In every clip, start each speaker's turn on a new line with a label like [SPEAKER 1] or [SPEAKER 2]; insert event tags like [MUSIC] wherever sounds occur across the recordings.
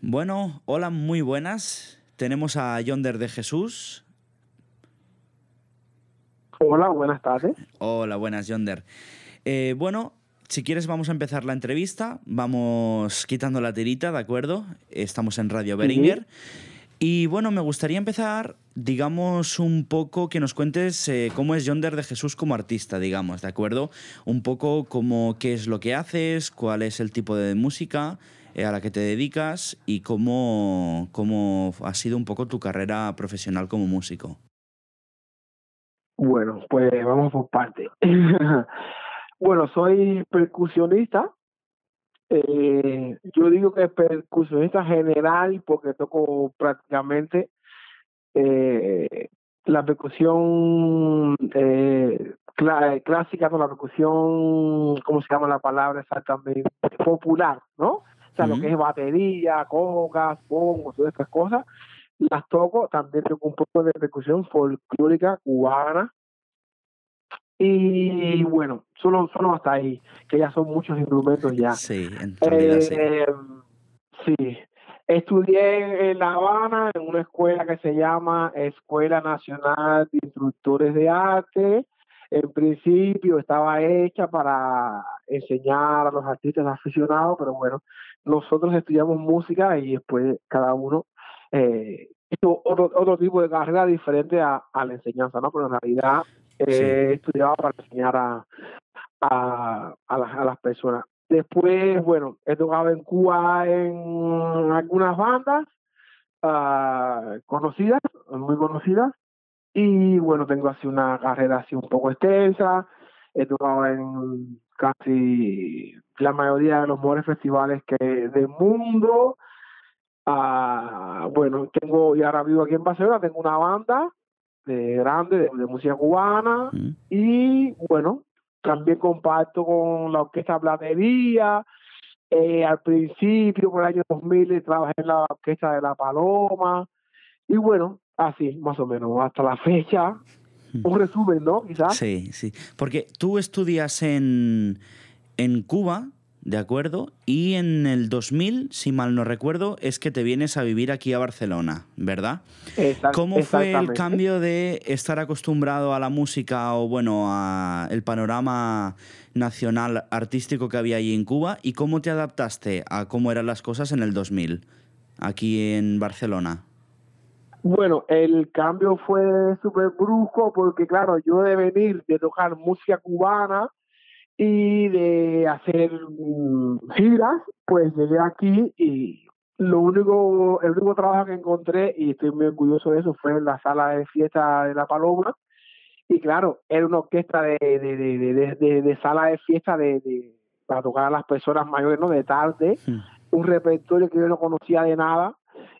[SPEAKER 1] Bueno, hola, muy buenas. Tenemos a Yonder de Jesús.
[SPEAKER 2] Hola, buenas tardes.
[SPEAKER 1] Hola, buenas, Yonder. Eh, bueno, si quieres vamos a empezar la entrevista. Vamos quitando la tirita, ¿de acuerdo? Estamos en Radio Beringer. Y bueno, me gustaría empezar, digamos, un poco que nos cuentes eh, cómo es Yonder de Jesús como artista, digamos, ¿de acuerdo? Un poco cómo, qué es lo que haces, cuál es el tipo de música eh, a la que te dedicas y cómo, cómo ha sido un poco tu carrera profesional como músico.
[SPEAKER 2] Bueno, pues vamos por parte. [LAUGHS] bueno, soy percusionista. Eh, yo digo que percusionista general porque toco prácticamente eh, la percusión eh, clásica con la percusión, ¿cómo se llama la palabra exactamente? Popular, ¿no? O sea, lo que es batería, cocas, bongos, todas estas cosas las toco, también tengo un poco de percusión folclórica cubana. Y bueno, solo, solo hasta ahí, que ya son muchos instrumentos ya.
[SPEAKER 1] Sí, en realidad sí.
[SPEAKER 2] Eh, sí. Estudié en La Habana en una escuela que se llama Escuela Nacional de Instructores de Arte. En principio estaba hecha para enseñar a los artistas aficionados, pero bueno, nosotros estudiamos música y después cada uno eh, otro, otro tipo de carrera diferente a, a la enseñanza, ¿no? Pero en realidad eh, estudiaba para enseñar a, a, a, las, a las personas. Después, bueno, he tocado en Cuba en algunas bandas uh, conocidas, muy conocidas, y bueno, tengo así una carrera así un poco extensa, he tocado en casi la mayoría de los mejores festivales que del mundo, Ah, bueno, tengo, y ahora vivo aquí en Barcelona, tengo una banda de grande de, música cubana y bueno, también comparto con la Orquesta Platería. Eh, al principio, por el año 2000, trabajé en la Orquesta de La Paloma y bueno, así más o menos, hasta la fecha. Un resumen, ¿no? Quizás.
[SPEAKER 1] Sí, sí. Porque tú estudias en, en Cuba, ¿de acuerdo? Y en el 2000, si mal no recuerdo, es que te vienes a vivir aquí a Barcelona, ¿verdad? ¿Cómo fue el cambio de estar acostumbrado a la música o, bueno, a el panorama nacional artístico que había allí en Cuba y cómo te adaptaste a cómo eran las cosas en el 2000 aquí en Barcelona?
[SPEAKER 2] Bueno, el cambio fue súper brusco porque, claro, yo de venir de tocar música cubana, y de hacer mm, giras, pues llegué aquí y lo único, el único trabajo que encontré, y estoy muy orgulloso de eso, fue en la sala de fiesta de La Paloma. Y claro, era una orquesta de, de, de, de sala de fiesta de, para tocar a las personas mayores, ¿no? De tarde, un repertorio que yo no conocía de nada.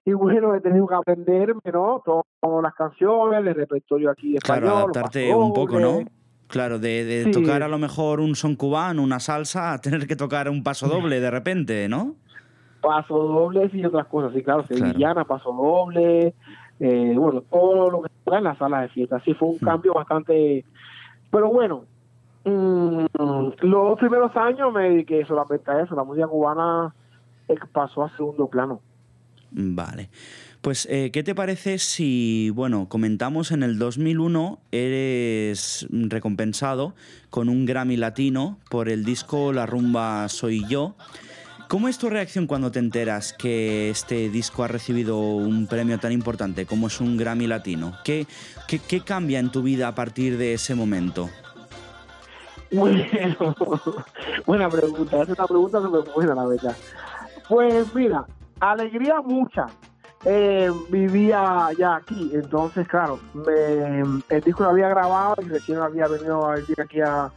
[SPEAKER 2] Y bueno, he tenido que aprenderme, ¿no? Todas las canciones, el repertorio aquí de
[SPEAKER 1] español. Claro, adaptarte un poco, ¿no? Claro, de, de tocar a lo mejor un son cubano, una salsa, a tener que tocar un paso doble de repente, ¿no?
[SPEAKER 2] Paso doble y otras cosas, sí, claro, sevillana, paso doble, eh, bueno, todo lo que está en la sala de fiesta. Sí, fue un hmm. cambio bastante. Pero bueno, mmm, los primeros años me dediqué solamente a eso, la música cubana eh, pasó a segundo plano.
[SPEAKER 1] Vale. Pues, eh, ¿qué te parece si, bueno, comentamos en el 2001 eres recompensado con un Grammy Latino por el disco La rumba soy yo? ¿Cómo es tu reacción cuando te enteras que este disco ha recibido un premio tan importante como es un Grammy Latino? ¿Qué, qué, qué cambia en tu vida a partir de ese momento?
[SPEAKER 2] Bueno, [LAUGHS] buena pregunta, es una pregunta súper buena, la verdad. Pues mira, alegría mucha, eh, vivía ya aquí, entonces claro, me, el disco lo había grabado y recién había venido a vivir aquí a,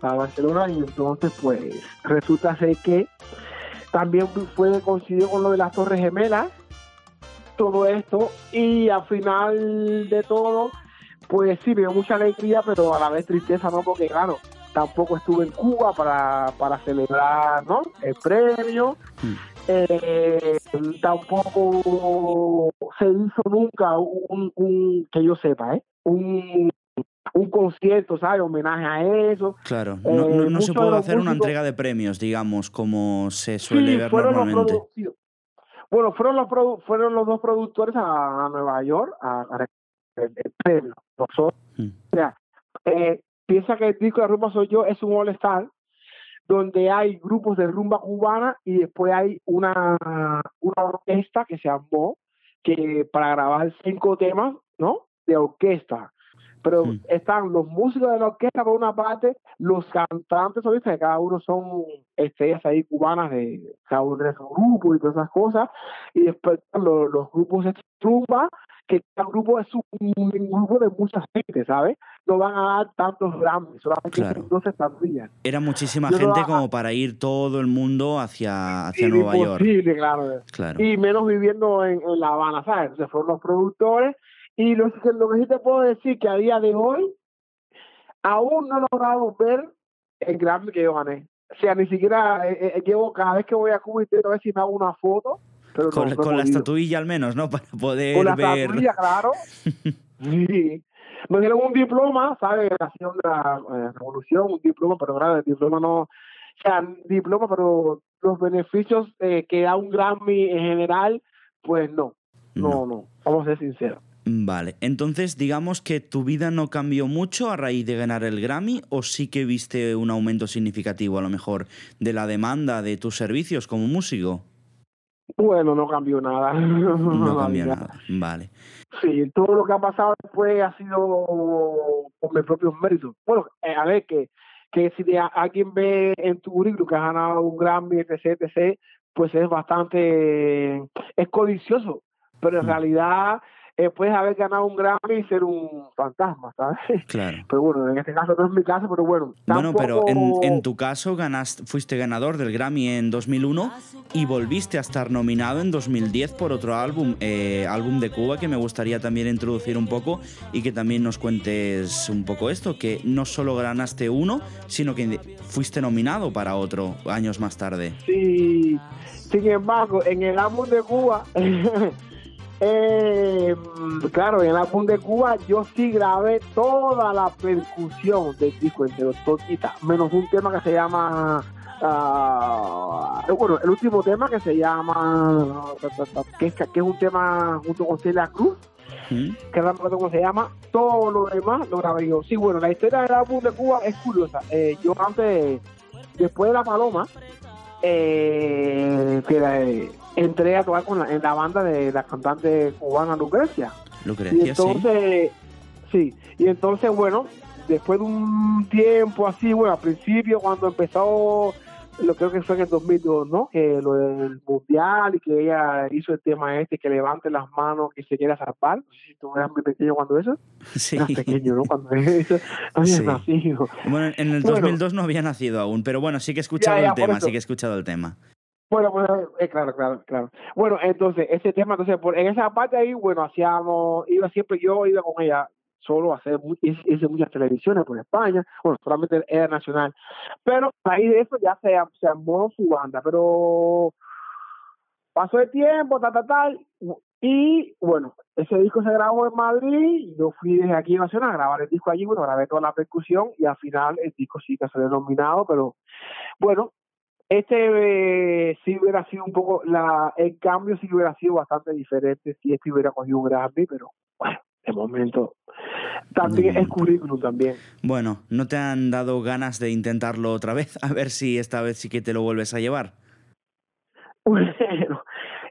[SPEAKER 2] Barcelona y entonces pues resulta ser que también fue coincidió con lo de las Torres Gemelas, todo esto y al final de todo pues sí, me dio mucha alegría pero a la vez tristeza, ¿no? Porque claro, tampoco estuve en Cuba para, para celebrar ¿no? el premio. Hmm eh, tampoco se hizo nunca un, un que yo sepa, ¿eh? un, un concierto, ¿sabes? Homenaje a eso.
[SPEAKER 1] Claro, no, no, eh, se puede hacer una entrega de premios, digamos, como se suele ver normalmente.
[SPEAKER 2] Bueno, fueron los fueron los dos productores a, Nueva York a, el, premio. Nosotros, o sea, eh, piensa que el disco de Rumba Soy Yo es un all-star donde hay grupos de rumba cubana y después hay una, una orquesta que se armó que para grabar cinco temas, ¿no? De orquesta. Pero están los músicos de la orquesta por una parte, los cantantes solistas, que cada uno son estrellas ahí cubanas de cada uno de esos grupos y todas esas cosas, y después los, los grupos rumba que cada grupo es un, grupo de mucha gente, ¿sabes? No van a dar tantos Grammys, solamente claro. 12 estatuillas.
[SPEAKER 1] Era muchísima gente como para ir todo el mundo hacia, hacia Nueva York.
[SPEAKER 2] Claro. claro. Y menos viviendo en, La Habana, ¿sabes? Entonces fueron los productores. Y lo, lo que sí te puedo decir que a día de hoy aún no he logrado ver el Grammy que yo gané. O sea, ni siquiera eh, eh, llevo cada vez que voy a Cuba intento ver si me hago una foto
[SPEAKER 1] con, la estatuilla al menos, ¿no? [LAUGHS] Para poder
[SPEAKER 2] con la
[SPEAKER 1] ver.
[SPEAKER 2] Estatuilla, claro. [LAUGHS] sí. Me dieron un diploma, ¿sabes? Nación de la eh, revolución, un diploma, pero claro, el diploma no. O sea, diploma, pero los beneficios eh, que da un Grammy en general, pues no. No, no. Vamos a ser sinceros.
[SPEAKER 1] Vale, entonces digamos que tu vida no cambió mucho a raíz de ganar el Grammy o sí que viste un aumento significativo a lo mejor de la demanda de tus servicios como músico.
[SPEAKER 2] Bueno, no cambió nada. [LAUGHS]
[SPEAKER 1] No, cambió nada. vale.
[SPEAKER 2] Sí, todo lo que ha pasado después ha sido por mis propios méritos. Bueno, eh, a ver, que, que si alguien ve en tu currículum que has ganado un Grammy, etc., etc., pues es bastante, es codicioso, pero en mm. realidad eh, puedes haber ganado un Grammy y ser un fantasma, ¿sabes? [LAUGHS]
[SPEAKER 1] Claro.
[SPEAKER 2] Pero bueno, en este caso no es mi caso, pero bueno.
[SPEAKER 1] Bueno, pero en, en, tu caso ganaste, fuiste ganador del Grammy en 2001 y volviste a estar nominado en 2010 por otro álbum, eh, álbum de Cuba, que me gustaría también introducir un poco y que también nos cuentes un poco esto, que no solo ganaste uno, sino que fuiste nominado para otro años más tarde.
[SPEAKER 2] Sí, sin embargo, en el álbum de Cuba... [LAUGHS] Eh, claro, en el álbum de Cuba yo sí grabé toda la percusión del disco entero, todita, menos un tema que se llama uh, bueno, el último tema que se llama que es, que es un tema junto con Celia Cruz que no recuerdo cómo se llama todo lo demás lo grabé yo. Sí bueno la historia del álbum de Cuba es curiosa. Eh, yo antes después de La Paloma eh, que entré a tocar con la, en la banda de la cantante cubana Lucrecia.
[SPEAKER 1] Lucrecia,
[SPEAKER 2] y entonces, sí. Y entonces, bueno, después de un tiempo así, bueno, al principio cuando empezó, lo creo que fue en el 2002, ¿no? Que lo del mundial y que ella hizo el tema este, que levante las manos, que se quiera zarpar. No sé si tú eras muy pequeño cuando eso. [LAUGHS]
[SPEAKER 1] Sí.
[SPEAKER 2] Eras pequeño, ¿no? Cuando eso [LAUGHS] había nacido.
[SPEAKER 1] Bueno, en el 2002 no había nacido aún, pero bueno, sí que he escuchado el tema, sí que he escuchado el tema.
[SPEAKER 2] Bueno, pues, eh, claro, claro, claro. Bueno, entonces, ese tema, entonces, por, en esa parte ahí, bueno, hacíamos, iba siempre, yo iba con ella solo a hacer, hice muchas televisiones por España, bueno, solamente era nacional, pero ahí de eso ya se, se armó su banda, pero pasó el tiempo, tal, tal, tal, y bueno, ese disco se grabó en Madrid, yo fui desde aquí en Nacional a grabar el disco allí, bueno, grabé toda la percusión y al final el disco sí que se ha denominado, pero bueno, este eh, sí hubiera sido un poco, la, el cambio sí hubiera sido bastante diferente si este hubiera cogido un Grammy, pero bueno, de momento también es currículum también.
[SPEAKER 1] Bueno, ¿no te han dado ganas de intentarlo otra vez? [LAUGHS] A ver si esta vez sí que te lo vuelves a llevar.
[SPEAKER 2] Bueno,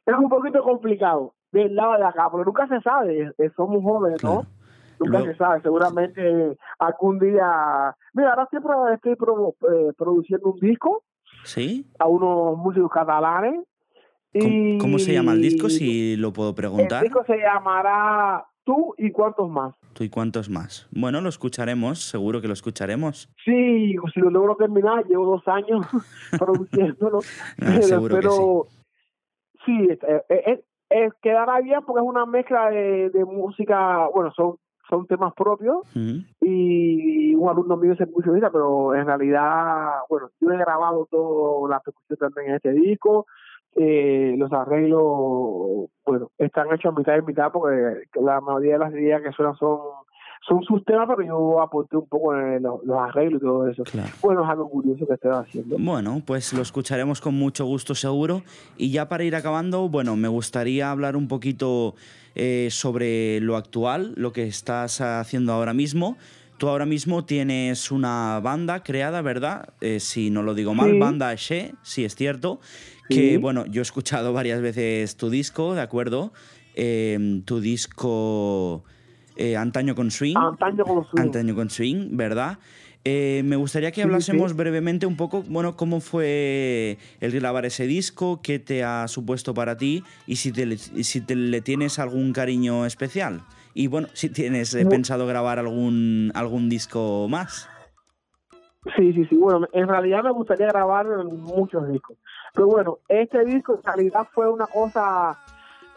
[SPEAKER 2] es un poquito complicado del lado de acá, pero nunca se sabe, eh, somos jóvenes, ¿no? Nunca se sabe, seguramente algún día... Mira, ahora siempre estoy eh, produciendo un disco
[SPEAKER 1] ¿Sí?
[SPEAKER 2] a unos músicos catalanes.
[SPEAKER 1] Y ¿Cómo, se llama el disco, si lo puedo preguntar?
[SPEAKER 2] El disco se llamará Tú y cuántos más.
[SPEAKER 1] Tú y cuántos más. Bueno, lo escucharemos, seguro que lo escucharemos.
[SPEAKER 2] Sí, si lo logro terminar, llevo dos años [LAUGHS] produciéndolo. [LAUGHS]
[SPEAKER 1] Seguro pero
[SPEAKER 2] sí, es, quedará bien porque es una mezcla de, de música, bueno, son son temas propios y un alumno mío es percusionista, pero en realidad, bueno, yo he grabado toda la percusión también en este disco, eh, los arreglos, bueno, están hechos a mitad y mitad porque la mayoría de las ideas que suenan son son sus temas, pero yo aporté un poco en los, arreglos y todo eso. Bueno, es algo curioso que estoy haciendo.
[SPEAKER 1] Bueno, pues lo escucharemos con mucho gusto seguro. Y ya para ir acabando, bueno, me gustaría hablar un poquito eh, sobre lo actual, lo que estás haciendo ahora mismo. Tú ahora mismo tienes una banda creada, ¿verdad? Eh, si no lo digo mal, banda She, sí es cierto. Que bueno, yo he escuchado varias veces tu disco, ¿de acuerdo? Em, tu disco eh, Antaño con Swing.
[SPEAKER 2] Antaño con Swing.
[SPEAKER 1] Antaño con Swing, ¿verdad? Eh, me gustaría que hablásemos brevemente un poco, bueno, cómo fue el grabar ese disco, qué te ha supuesto para ti y si, te, si te, le tienes algún cariño especial. Y bueno, si tienes eh, pensado grabar algún, algún disco más.
[SPEAKER 2] Sí, sí, sí. Bueno, en realidad me gustaría grabar muchos discos. Pero bueno, este disco en realidad fue una cosa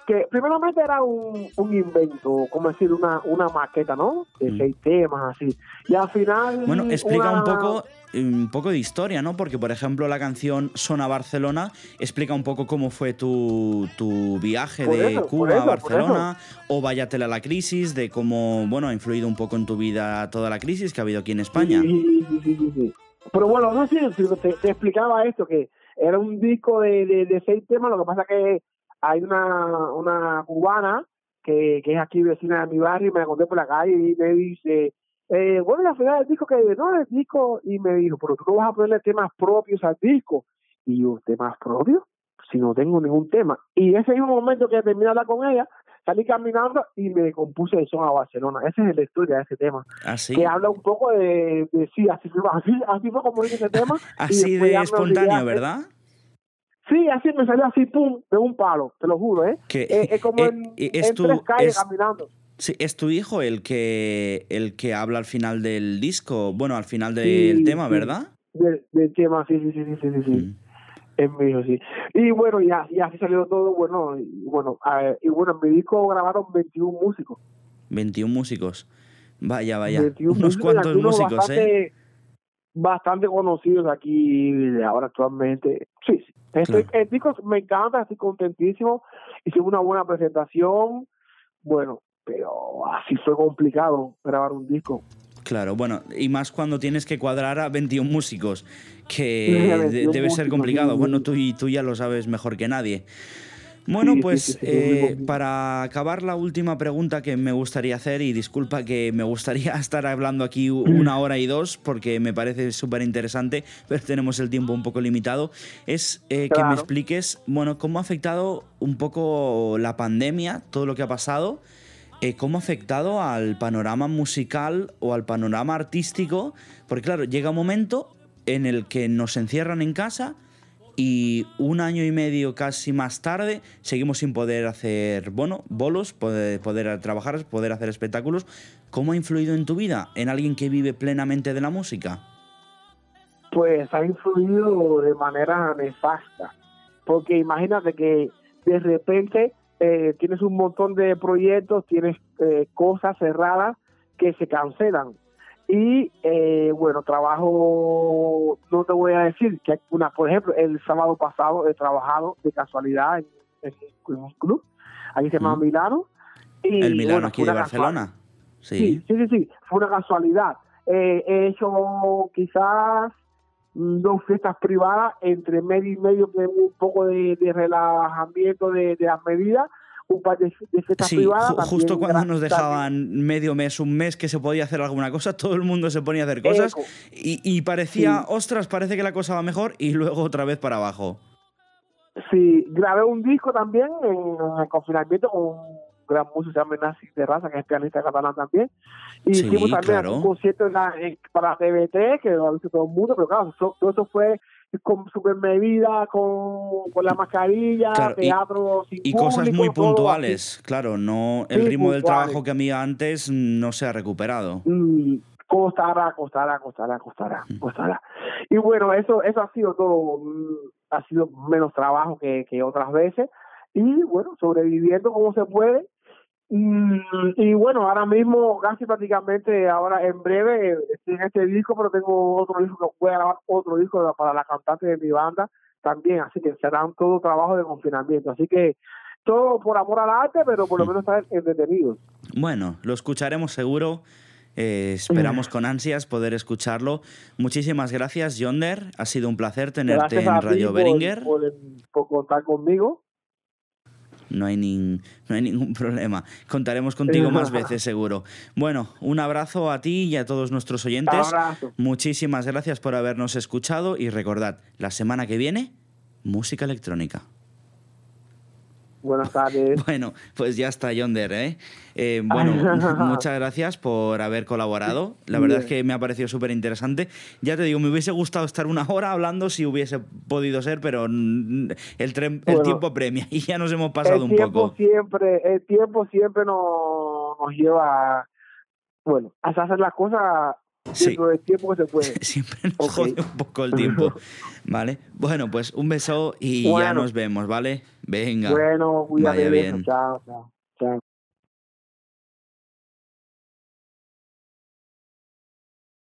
[SPEAKER 2] que primeramente era un, un invento, como decir, una, una maqueta, ¿no? De mm. seis temas, así. Y al final...
[SPEAKER 1] Bueno, explica un poco un poco de historia, ¿no? Porque, por ejemplo, la canción Sona Barcelona explica un poco cómo fue tu, tu viaje de Cuba a Barcelona, o Váyatela a la crisis, de cómo, bueno, ha influido un poco en tu vida toda la crisis que ha habido aquí en España.
[SPEAKER 2] Sí, sí, sí. Pero bueno, no sé, te, te, explicaba esto, que era un disco de, de, de seis temas, lo que pasa que hay una, una cubana que, que es aquí vecina de mi barrio y me la conté por la calle y me dice, eh, bueno, al final del disco que no el disco y me dijo, pero tú no vas a ponerle temas propios al disco. Y yo, ¿temas propios? Si no tengo ningún tema. Y ese mismo momento que terminé de hablar con ella, salí caminando y me compuse el son a Barcelona. Esa es la historia de ese tema.
[SPEAKER 1] ¿Así?
[SPEAKER 2] ¿Ah, que habla un poco de, de sí, así, así, así fue como dice ese tema. [LAUGHS]
[SPEAKER 1] así de espontáneo, ¿verdad?
[SPEAKER 2] Sí, así me salió así, pum, de un palo, te lo juro, ¿eh? Que, eh, es como eh, en, es tres calles caminando.
[SPEAKER 1] Sí, es tu hijo el que el que habla al final del disco, bueno, al final del tema, ¿verdad?
[SPEAKER 2] Del, tema, sí, sí, sí, sí, sí, sí. Mm. Es mi hijo, sí. Y bueno, ya, y así salió todo, bueno, y bueno, y bueno, en mi disco grabaron 21 músicos.
[SPEAKER 1] 21 músicos. Vaya, vaya. Unos cuantos músicos, ¿eh?
[SPEAKER 2] Bastante conocidos aquí ahora actualmente. Sí, sí. Estoy, El disco me encanta, estoy contentísimo. Hice una buena presentación. Bueno, pero así fue complicado grabar un disco.
[SPEAKER 1] Claro, bueno, y más cuando tienes que cuadrar a 21 músicos, que [LAUGHS] debe ser complicado. Bueno, tú, tú ya lo sabes mejor que nadie. Bueno, pues eh, para acabar la última pregunta que me gustaría hacer, y disculpa que me gustaría [LAUGHS] estar hablando aquí una hora y dos porque me parece súper interesante, pero tenemos el tiempo un poco limitado, es eh, que me expliques, bueno, cómo ha afectado un poco la pandemia, todo lo que ha pasado, eh, cómo ha afectado al panorama musical o al panorama artístico, porque claro, llega un momento en el que nos encierran en casa, y un año y medio casi más tarde seguimos sin poder hacer, bueno, bolos, poder, poder trabajar, poder hacer espectáculos. ¿Cómo ha influido en tu vida, en alguien que vive plenamente de la música?
[SPEAKER 2] Pues ha influido de manera nefasta, porque imagínate que de repente eh, tienes un montón de proyectos, tienes eh, cosas cerradas que se cancelan y eh, bueno, trabajo, no te voy a decir que una, por ejemplo, el sábado pasado he trabajado de casualidad en, un club, ahí se llama Milano.
[SPEAKER 1] Y, el Milano aquí de Barcelona.
[SPEAKER 2] Sí. sí. sí, sí, fue una casualidad. Eh, he hecho quizás dos fiestas privadas entre medio y medio, que un poco de, relajamiento de, de las medidas un par de, fiestas sí,
[SPEAKER 1] justo cuando nos dejaban medio mes, un mes que se podía hacer alguna cosa, todo el mundo se ponía a hacer cosas y, parecía, ostras, parece que la cosa va mejor y luego otra vez para abajo.
[SPEAKER 2] Sí, grabé un disco también en, el confinamiento con un gran músico se llama Nancy de Raza, que es pianista catalán también. Y hicimos también un concierto para TVT, que lo ha visto todo el mundo, pero claro, todo eso fue con super medida, con, con la mascarilla, teatro
[SPEAKER 1] y, cosas muy puntuales, claro, no el ritmo del trabajo que había antes no se ha recuperado.
[SPEAKER 2] Mm, costará, costará, costará, costará, mm. costará. Y bueno, eso, eso ha sido todo, mm, ha sido menos trabajo que, que otras veces. Y bueno, sobreviviendo como se puede, y bueno, ahora mismo casi prácticamente, ahora en breve, estoy en este disco, pero tengo otro disco que voy a grabar otro disco para la cantante de mi banda también, así que serán todo trabajo de confinamiento. Así que todo por amor al arte, pero por lo menos estar entretenidos.
[SPEAKER 1] Bueno, lo escucharemos seguro Eh, esperamos con ansias poder escucharlo. Muchísimas gracias, Yonder. Ha sido un placer tenerte en Radio Beringer.
[SPEAKER 2] Por, por, contar conmigo.
[SPEAKER 1] No hay, no hay ningún [LAUGHS] problema. Contaremos contigo más [LAUGHS] veces, seguro. Bueno, un abrazo a ti y a todos nuestros oyentes.
[SPEAKER 2] Abrazo.
[SPEAKER 1] Muchísimas gracias por habernos escuchado y recordad, la semana que viene, música electrónica.
[SPEAKER 2] Buenas tardes. [LAUGHS]
[SPEAKER 1] Bueno, pues ya está, Yonder. ¿eh? eh bueno, [LAUGHS] muchas gracias por haber colaborado. La verdad es que me ha parecido súper interesante. Ya te digo, me hubiese gustado estar una hora hablando si hubiese podido ser, pero el, el tiempo premia y ya nos hemos pasado un poco.
[SPEAKER 2] Siempre, el tiempo siempre nos, nos lleva bueno, a hacer las cosas Sí. El tiempo se puede. [LAUGHS]
[SPEAKER 1] Siempre nos jode un poco el tiempo. [LAUGHS] ¿Vale? Bueno, pues un beso y ya nos vemos, ¿vale? Venga.
[SPEAKER 2] Bueno, cuídate Vaya bien. Chao, chao.